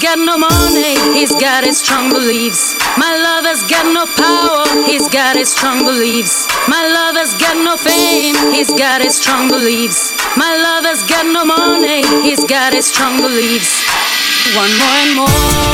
got no money, he's got his strong beliefs. My lover's got no power, he's got his strong beliefs. My lover's got no fame, he's got his strong beliefs. My lover's got no money, he's got his strong beliefs. One more and more.